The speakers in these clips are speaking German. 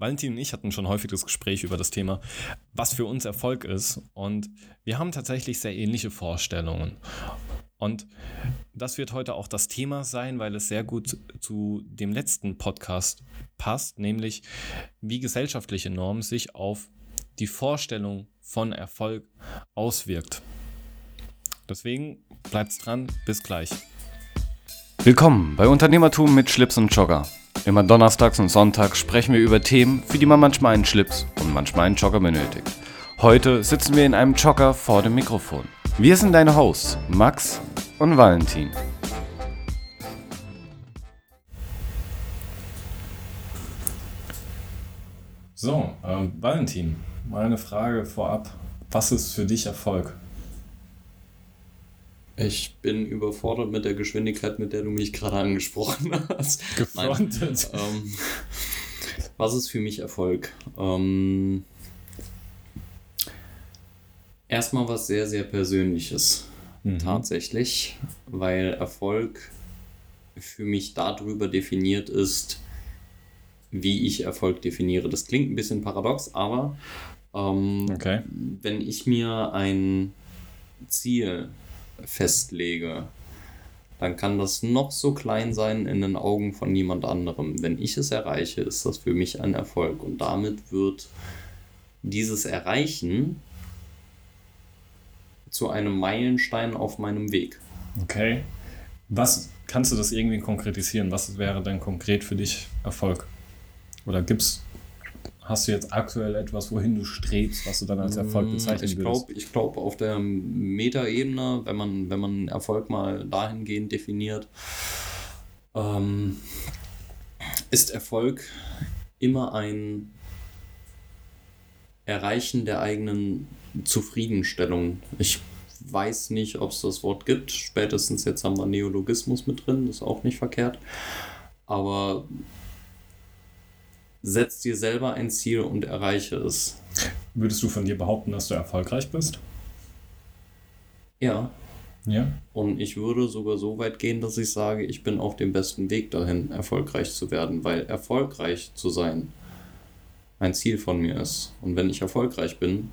Valentin und ich hatten schon häufig das Gespräch über das Thema, was für uns Erfolg ist. Und wir haben tatsächlich sehr ähnliche Vorstellungen. Und das wird heute auch das Thema sein, weil es sehr gut zu dem letzten Podcast passt, nämlich wie gesellschaftliche Normen sich auf die Vorstellung von Erfolg auswirkt. Deswegen bleibt's dran, bis gleich. Willkommen bei Unternehmertum mit Schlips und Jogger. Immer donnerstags und sonntags sprechen wir über Themen, für die man manchmal einen Schlips und manchmal einen Jogger benötigt. Heute sitzen wir in einem Jogger vor dem Mikrofon. Wir sind deine Hosts, Max und Valentin. So, ähm, Valentin, mal eine Frage vorab. Was ist für dich Erfolg? Ich bin überfordert mit der Geschwindigkeit, mit der du mich gerade angesprochen hast. Gefrontet. ähm, was ist für mich Erfolg? Ähm, erstmal was sehr, sehr Persönliches. Mhm. Tatsächlich. Weil Erfolg für mich darüber definiert ist, wie ich Erfolg definiere. Das klingt ein bisschen paradox, aber ähm, okay. wenn ich mir ein Ziel festlege, dann kann das noch so klein sein in den Augen von niemand anderem. Wenn ich es erreiche, ist das für mich ein Erfolg. Und damit wird dieses Erreichen zu einem Meilenstein auf meinem Weg. Okay. Was kannst du das irgendwie konkretisieren? Was wäre denn konkret für dich Erfolg? Oder gibt's Hast du jetzt aktuell etwas, wohin du strebst, was du dann als Erfolg mm, bezeichnen ich glaub, würdest? Ich glaube, auf der Metaebene, wenn man, wenn man Erfolg mal dahingehend definiert, ähm, ist Erfolg immer ein Erreichen der eigenen Zufriedenstellung. Ich weiß nicht, ob es das Wort gibt. Spätestens jetzt haben wir Neologismus mit drin, das ist auch nicht verkehrt. Aber setz dir selber ein Ziel und erreiche es. Würdest du von dir behaupten, dass du erfolgreich bist? Ja. Ja. Und ich würde sogar so weit gehen, dass ich sage, ich bin auf dem besten Weg dahin, erfolgreich zu werden, weil erfolgreich zu sein ein Ziel von mir ist. Und wenn ich erfolgreich bin,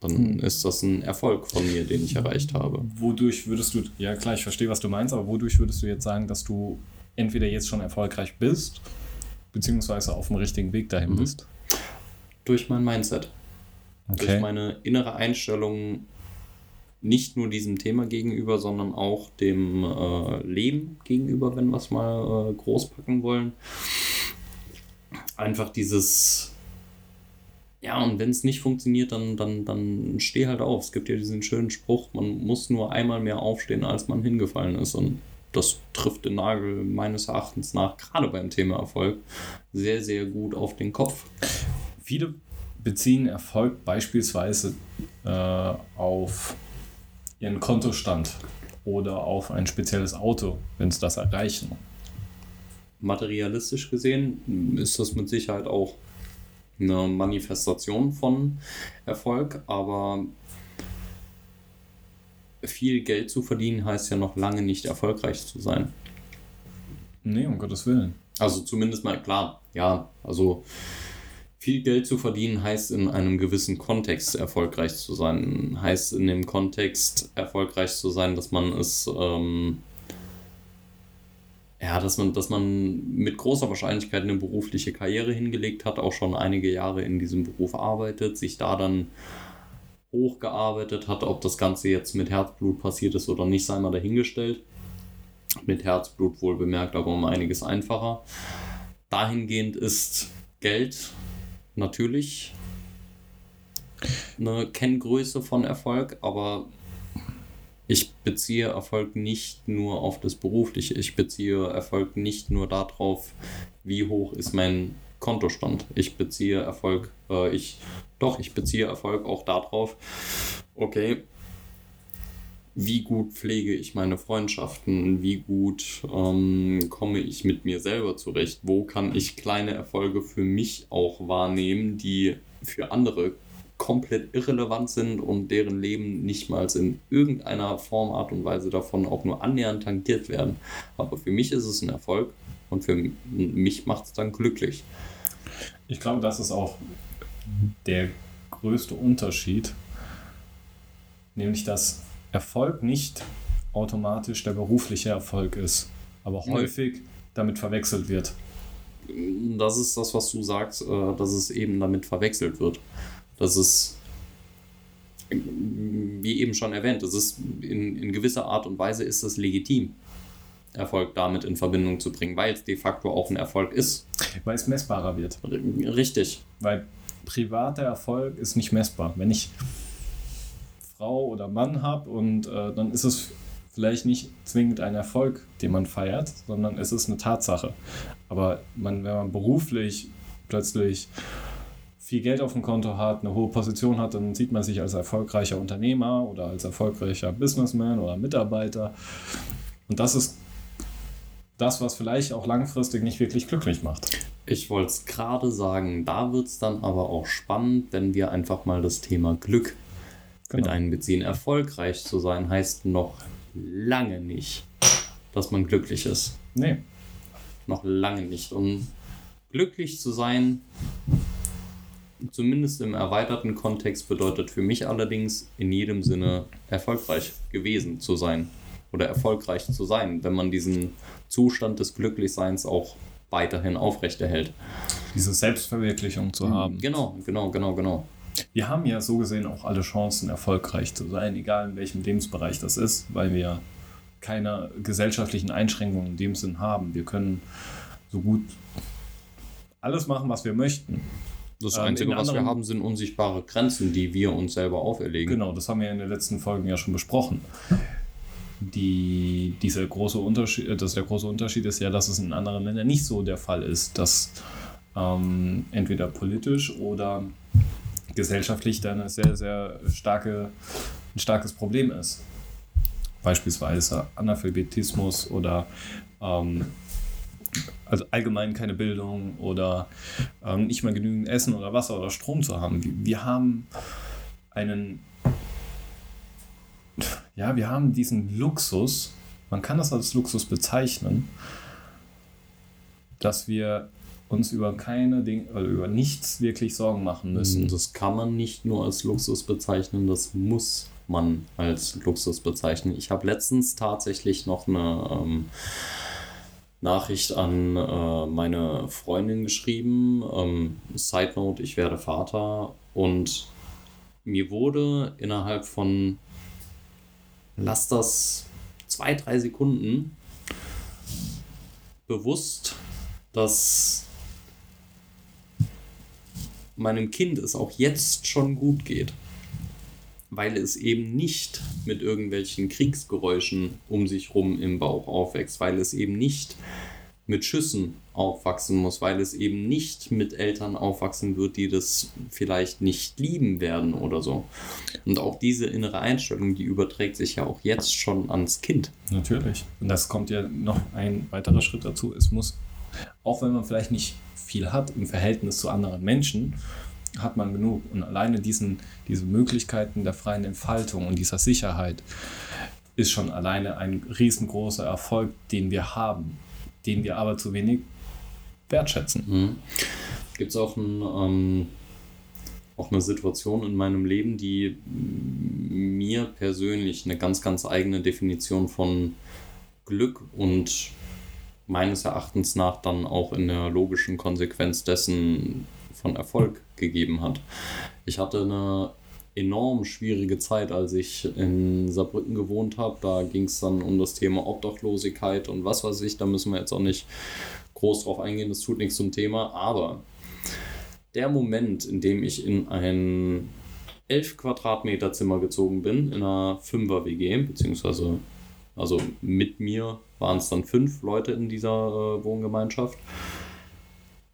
dann hm. ist das ein Erfolg von mir, den ich erreicht habe. Wodurch würdest du, ja klar, ich verstehe, was du meinst, aber wodurch würdest du jetzt sagen, dass du entweder jetzt schon erfolgreich bist beziehungsweise auf dem richtigen Weg dahin mhm. bist? Durch mein Mindset. Okay. Durch meine innere Einstellung nicht nur diesem Thema gegenüber, sondern auch dem äh, Leben gegenüber, wenn wir es mal äh, groß packen wollen. Einfach dieses, ja, und wenn es nicht funktioniert, dann, dann, dann steh halt auf. Es gibt ja diesen schönen Spruch, man muss nur einmal mehr aufstehen, als man hingefallen ist. Und das trifft den Nagel meines Erachtens nach, gerade beim Thema Erfolg, sehr, sehr gut auf den Kopf. Viele beziehen Erfolg beispielsweise äh, auf ihren Kontostand oder auf ein spezielles Auto, wenn sie das erreichen. Materialistisch gesehen ist das mit Sicherheit auch eine Manifestation von Erfolg, aber viel Geld zu verdienen heißt ja noch lange nicht erfolgreich zu sein. Nee, um Gottes Willen. Also zumindest mal klar, ja, also viel Geld zu verdienen heißt in einem gewissen Kontext erfolgreich zu sein. Heißt in dem Kontext erfolgreich zu sein, dass man es, ähm, ja, dass man, dass man mit großer Wahrscheinlichkeit eine berufliche Karriere hingelegt hat, auch schon einige Jahre in diesem Beruf arbeitet, sich da dann hochgearbeitet hat. Ob das Ganze jetzt mit Herzblut passiert ist oder nicht, sei mal dahingestellt. Mit Herzblut wohl bemerkt, aber um einiges einfacher. Dahingehend ist Geld natürlich eine Kenngröße von Erfolg, aber ich beziehe Erfolg nicht nur auf das Berufliche. Ich beziehe Erfolg nicht nur darauf, wie hoch ist mein Kontostand. Ich beziehe Erfolg, äh, ich, doch, ich beziehe Erfolg auch darauf, okay, wie gut pflege ich meine Freundschaften, wie gut ähm, komme ich mit mir selber zurecht, wo kann ich kleine Erfolge für mich auch wahrnehmen, die für andere komplett irrelevant sind und deren Leben nicht mal in irgendeiner Form, Art und Weise davon auch nur annähernd tangiert werden. Aber für mich ist es ein Erfolg und für mich macht es dann glücklich. Ich glaube, das ist auch der größte Unterschied, nämlich dass Erfolg nicht automatisch der berufliche Erfolg ist, aber häufig damit verwechselt wird. Das ist das, was du sagst, äh, dass es eben damit verwechselt wird. Das ist, wie eben schon erwähnt, das ist in, in gewisser Art und Weise ist es legitim, Erfolg damit in Verbindung zu bringen, weil es de facto auch ein Erfolg ist. Weil es messbarer wird. Richtig. Weil privater Erfolg ist nicht messbar. Wenn ich Frau oder Mann habe und äh, dann ist es vielleicht nicht zwingend ein Erfolg, den man feiert, sondern es ist eine Tatsache. Aber man, wenn man beruflich plötzlich viel Geld auf dem Konto hat, eine hohe Position hat, dann sieht man sich als erfolgreicher Unternehmer oder als erfolgreicher Businessman oder Mitarbeiter. Und das ist das, was vielleicht auch langfristig nicht wirklich glücklich macht. Ich wollte es gerade sagen, da wird es dann aber auch spannend, wenn wir einfach mal das Thema Glück genau. mit einbeziehen. Erfolgreich zu sein heißt noch lange nicht, dass man glücklich ist. Nee. Noch lange nicht. Und glücklich zu sein, zumindest im erweiterten Kontext, bedeutet für mich allerdings in jedem Sinne erfolgreich gewesen zu sein oder erfolgreich zu sein, wenn man diesen Zustand des Glücklichseins auch weiterhin aufrechterhält. Diese Selbstverwirklichung zu haben. Genau, genau, genau, genau. Wir haben ja so gesehen auch alle Chancen, erfolgreich zu sein, egal in welchem Lebensbereich das ist, weil wir keine gesellschaftlichen Einschränkungen in dem Sinn haben. Wir können so gut alles machen, was wir möchten. Das ähm, Einzige, was wir haben, sind unsichtbare Grenzen, die wir uns selber auferlegen. Genau, das haben wir in den letzten Folgen ja schon besprochen die, dieser große Unterschied, äh, dass der große Unterschied ist ja, dass es in anderen Ländern nicht so der Fall ist, dass ähm, entweder politisch oder gesellschaftlich dann ein sehr, sehr starke, ein starkes Problem ist. Beispielsweise Analphabetismus oder ähm, also allgemein keine Bildung oder ähm, nicht mal genügend Essen oder Wasser oder Strom zu haben. Wir haben einen ja, wir haben diesen Luxus, man kann das als Luxus bezeichnen, dass wir uns über keine Dinge oder über nichts wirklich Sorgen machen müssen. Das kann man nicht nur als Luxus bezeichnen, das muss man als Luxus bezeichnen. Ich habe letztens tatsächlich noch eine ähm, Nachricht an äh, meine Freundin geschrieben. Ähm, Side Note, ich werde Vater und mir wurde innerhalb von lass das zwei, drei Sekunden bewusst, dass meinem Kind es auch jetzt schon gut geht, weil es eben nicht mit irgendwelchen Kriegsgeräuschen um sich rum im Bauch aufwächst, weil es eben nicht mit Schüssen aufwachsen muss, weil es eben nicht mit Eltern aufwachsen wird, die das vielleicht nicht lieben werden oder so. Und auch diese innere Einstellung, die überträgt sich ja auch jetzt schon ans Kind. Natürlich. Und das kommt ja noch ein weiterer Schritt dazu. Es muss, auch wenn man vielleicht nicht viel hat im Verhältnis zu anderen Menschen, hat man genug. Und alleine diesen, diese Möglichkeiten der freien Entfaltung und dieser Sicherheit ist schon alleine ein riesengroßer Erfolg, den wir haben den wir aber zu wenig wertschätzen. Mhm. Gibt es auch, ein, ähm, auch eine Situation in meinem Leben, die mir persönlich eine ganz, ganz eigene Definition von Glück und meines Erachtens nach dann auch in der logischen Konsequenz dessen von Erfolg gegeben hat. Ich hatte eine enorm schwierige Zeit, als ich in Saarbrücken gewohnt habe. Da ging es dann um das Thema Obdachlosigkeit und was weiß ich. Da müssen wir jetzt auch nicht groß drauf eingehen, das tut nichts zum Thema. Aber der Moment, in dem ich in ein 11 Quadratmeter Zimmer gezogen bin, in einer 5er WG, beziehungsweise also mit mir waren es dann fünf Leute in dieser äh, Wohngemeinschaft.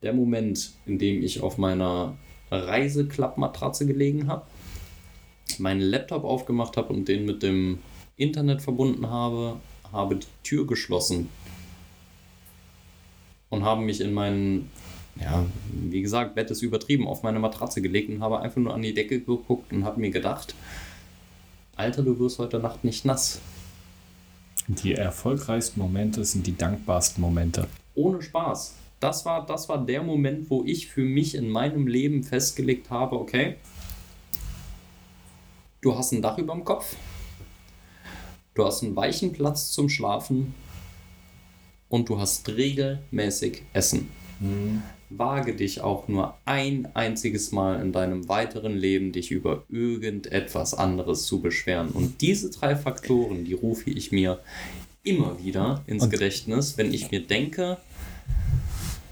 Der Moment, in dem ich auf meiner Reiseklappmatratze gelegen habe, meinen Laptop aufgemacht habe und den mit dem Internet verbunden habe, habe die Tür geschlossen und habe mich in meinen, ja, wie gesagt, Bett ist übertrieben, auf meine Matratze gelegt und habe einfach nur an die Decke geguckt und habe mir gedacht, Alter, du wirst heute Nacht nicht nass. Die erfolgreichsten Momente sind die dankbarsten Momente. Ohne Spaß. das war, das war der Moment, wo ich für mich in meinem Leben festgelegt habe, okay, du hast ein Dach über dem Kopf, du hast einen weichen Platz zum Schlafen und du hast regelmäßig Essen. Mhm. Wage dich auch nur ein einziges Mal in deinem weiteren Leben, dich über irgendetwas anderes zu beschweren. Und diese drei Faktoren, die rufe ich mir immer wieder ins und Gedächtnis, wenn ich mir denke,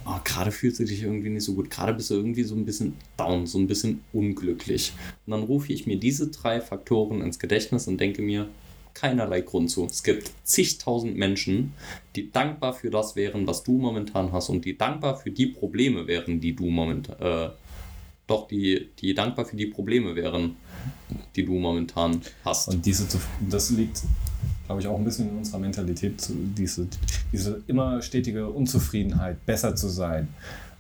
oh, gerade fühlst du dich irgendwie nicht so gut, gerade bist du irgendwie so ein bisschen down, so ein bisschen unglücklich. Und dann rufe ich mir diese drei Faktoren ins Gedächtnis und denke mir, keinerlei Grund zu. Es gibt zigtausend Menschen, die dankbar für das wären, was du momentan hast und die dankbar für die Probleme wären, die du momentan, äh, doch die, die dankbar für die Probleme wären, die du momentan hast. Und diese, das liegt glaube ich, auch ein bisschen in unserer Mentalität, diese, diese immer stetige Unzufriedenheit, besser zu sein.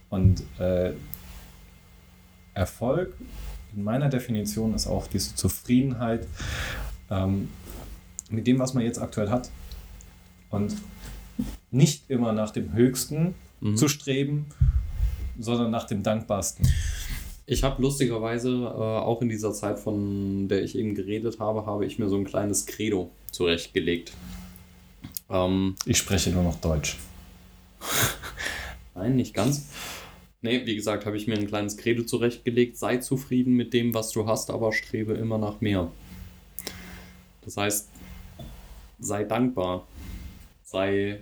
Und äh, Erfolg in meiner Definition ist auch diese Zufriedenheit ähm, mit dem, was man jetzt aktuell hat. Und nicht immer nach dem Höchsten mhm. zu streben, sondern nach dem Dankbarsten. Ich habe lustigerweise äh, auch in dieser Zeit, von der ich eben geredet habe, habe ich mir so ein kleines Credo zurechtgelegt. Ähm, ich spreche nur noch Deutsch. Nein, nicht ganz. Nee, wie gesagt, habe ich mir ein kleines Credo zurechtgelegt. Sei zufrieden mit dem, was du hast, aber strebe immer nach mehr. Das heißt, sei dankbar. Sei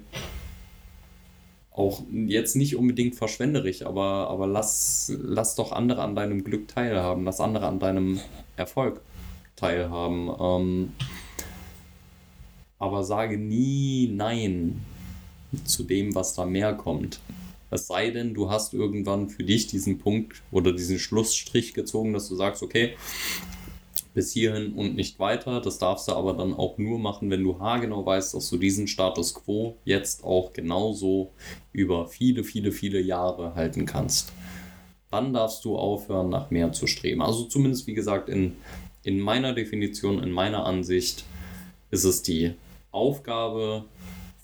auch jetzt nicht unbedingt verschwenderisch, aber, aber lass, lass doch andere an deinem Glück teilhaben. Lass andere an deinem Erfolg teilhaben. Ähm, aber sage nie Nein zu dem, was da mehr kommt. Es sei denn, du hast irgendwann für dich diesen Punkt oder diesen Schlussstrich gezogen, dass du sagst, okay, bis hierhin und nicht weiter. Das darfst du aber dann auch nur machen, wenn du haargenau weißt, dass du diesen Status quo jetzt auch genauso über viele, viele, viele Jahre halten kannst. Dann darfst du aufhören, nach mehr zu streben. Also zumindest, wie gesagt, in, in meiner Definition, in meiner Ansicht ist es die Aufgabe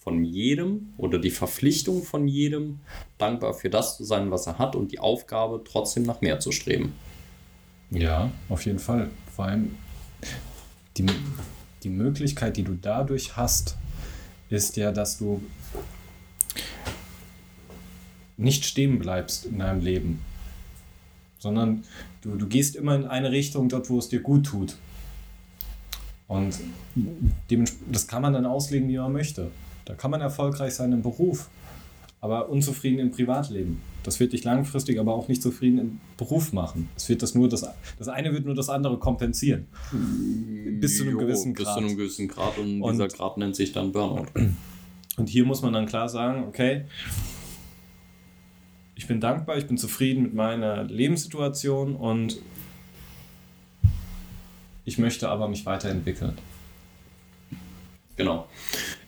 von jedem oder die Verpflichtung von jedem, dankbar für das zu sein, was er hat und die Aufgabe trotzdem nach mehr zu streben. Ja, auf jeden Fall. Vor allem die, die Möglichkeit, die du dadurch hast, ist ja, dass du nicht stehen bleibst in deinem Leben, sondern du, du gehst immer in eine Richtung dort, wo es dir gut tut. Und das kann man dann auslegen, wie man möchte. Da kann man erfolgreich sein im Beruf, aber unzufrieden im Privatleben. Das wird dich langfristig aber auch nicht zufrieden im Beruf machen. Es wird das nur das, das eine wird nur das andere kompensieren. Bis zu einem jo, gewissen Grad. Bis zu einem gewissen Grad und, und dieser Grad nennt sich dann Burnout. Und hier muss man dann klar sagen, okay, ich bin dankbar, ich bin zufrieden mit meiner Lebenssituation und ich möchte aber mich weiterentwickeln. Genau.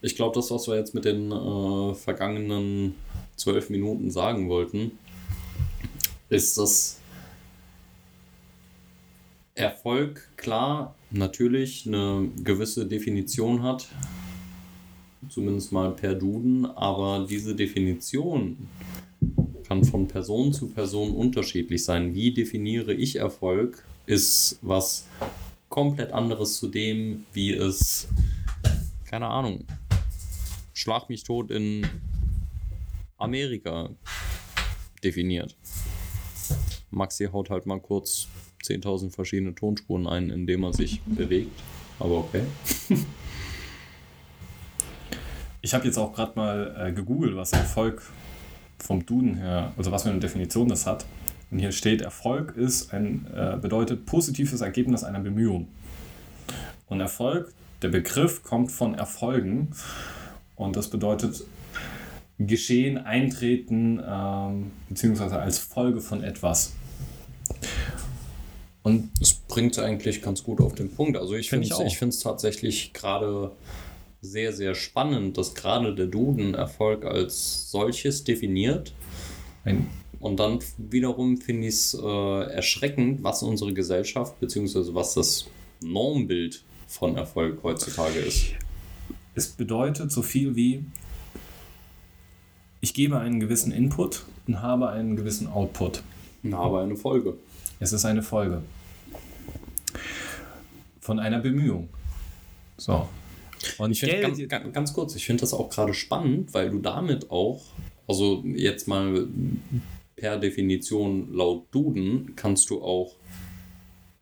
Ich glaube, das, was wir jetzt mit den äh, vergangenen zwölf Minuten sagen wollten, ist, dass Erfolg klar natürlich eine gewisse Definition hat, zumindest mal per Duden, aber diese Definition kann von Person zu Person unterschiedlich sein. Wie definiere ich Erfolg, ist was komplett anderes zu dem, wie es, keine Ahnung, Schlag mich tot in Amerika definiert. Maxi haut halt mal kurz 10.000 verschiedene Tonspuren ein, indem er sich bewegt. Aber okay. ich habe jetzt auch gerade mal äh, gegoogelt, was Erfolg vom Duden her, also was für eine Definition das hat. Und hier steht, Erfolg ist ein, äh, bedeutet positives Ergebnis einer Bemühung. Und Erfolg, der Begriff kommt von Erfolgen. Und das bedeutet Geschehen, Eintreten, ähm, beziehungsweise als Folge von etwas. Und es bringt eigentlich ganz gut auf den Punkt. Also ich finde es tatsächlich gerade sehr, sehr spannend, dass gerade der Duden Erfolg als solches definiert. Ein und dann wiederum finde ich es äh, erschreckend, was unsere Gesellschaft bzw. was das Normbild von Erfolg heutzutage ist. Es bedeutet so viel wie, ich gebe einen gewissen Input und habe einen gewissen Output. Und habe eine Folge. Es ist eine Folge von einer Bemühung. So. Und ich finde ganz, ganz, ganz kurz, ich finde das auch gerade spannend, weil du damit auch, also jetzt mal per Definition laut Duden, kannst du auch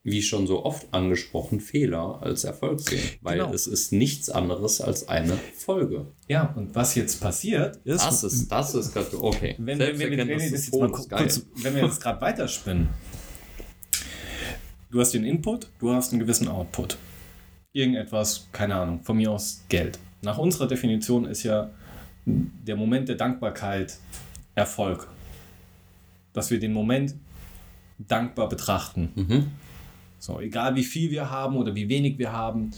wie schon so oft angesprochen, Fehler als Erfolg sehen. Weil genau. es ist nichts anderes als eine Folge. Ja, und was jetzt passiert ist. Das ist, das ist gerade, okay. Wenn, wenn, wenn, wenn, jetzt mal kurz, wenn wir jetzt gerade weiterspinnen. Du hast den Input, du hast einen gewissen Output. Irgendetwas, keine Ahnung, von mir aus Geld. Nach unserer Definition ist ja der Moment der Dankbarkeit Erfolg. Dass wir den Moment dankbar betrachten. Mhm. So, egal wie viel wir haben oder wie wenig wir haben,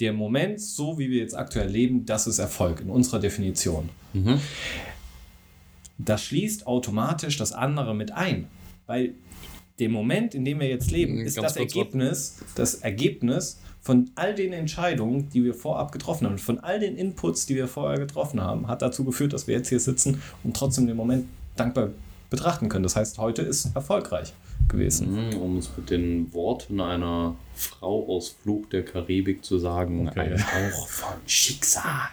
der Moment, so wie wir jetzt aktuell leben, das ist Erfolg in unserer Definition. Mhm. Das schließt automatisch das andere mit ein, weil der Moment, in dem wir jetzt leben, mhm, ist das Ergebnis, das Ergebnis von all den Entscheidungen, die wir vorab getroffen haben, von all den Inputs, die wir vorher getroffen haben, hat dazu geführt, dass wir jetzt hier sitzen und trotzdem den Moment dankbar betrachten können. Das heißt, heute ist erfolgreich gewesen. Mhm, um es mit den Worten einer Frau aus Fluch der Karibik zu sagen, okay. ein Hauch von Schicksal.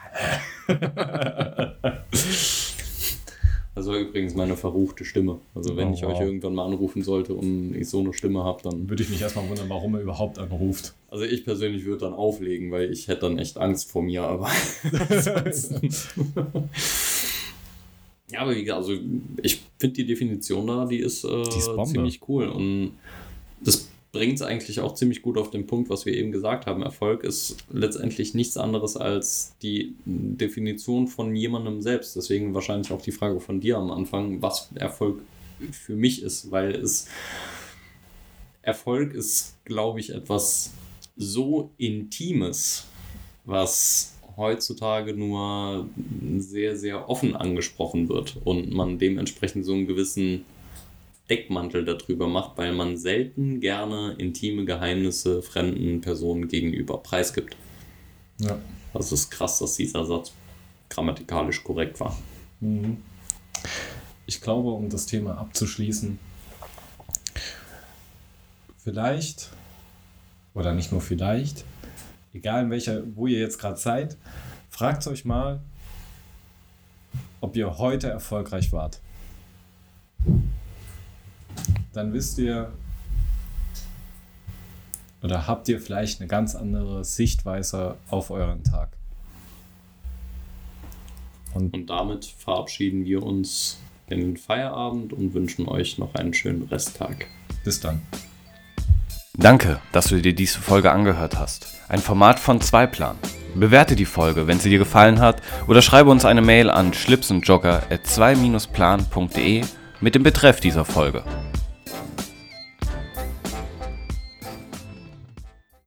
Das war übrigens meine verruchte Stimme. Also wenn oh, ich euch irgendwann mal anrufen sollte und ich so eine Stimme habe, dann... Würde ich mich erstmal wundern, warum er überhaupt anruft. Also ich persönlich würde dann auflegen, weil ich hätte dann echt Angst vor mir, aber... Ja, aber wie gesagt, also ich finde die Definition da, die ist, äh, die ist ziemlich cool. Und das bringt es eigentlich auch ziemlich gut auf den Punkt, was wir eben gesagt haben. Erfolg ist letztendlich nichts anderes als die Definition von jemandem selbst. Deswegen wahrscheinlich auch die Frage von dir am Anfang, was Erfolg für mich ist, weil es Erfolg ist, glaube ich, etwas so Intimes, was heutzutage nur sehr, sehr offen angesprochen wird und man dementsprechend so einen gewissen Deckmantel darüber macht, weil man selten gerne intime Geheimnisse fremden Personen gegenüber preisgibt. Ja. Das ist krass, dass dieser Satz grammatikalisch korrekt war. Mhm. Ich glaube, um das Thema abzuschließen, vielleicht, oder nicht nur vielleicht, egal in welcher, wo ihr jetzt gerade seid, fragt euch mal, ob ihr heute erfolgreich wart. Dann wisst ihr, oder habt ihr vielleicht eine ganz andere Sichtweise auf euren Tag. Und, und damit verabschieden wir uns in den Feierabend und wünschen euch noch einen schönen Resttag. Bis dann. Danke, dass du dir diese Folge angehört hast. Ein Format von Zweiplan. Bewerte die Folge, wenn sie dir gefallen hat, oder schreibe uns eine Mail an schlipsundjogger at 2-plan.de mit dem Betreff dieser Folge.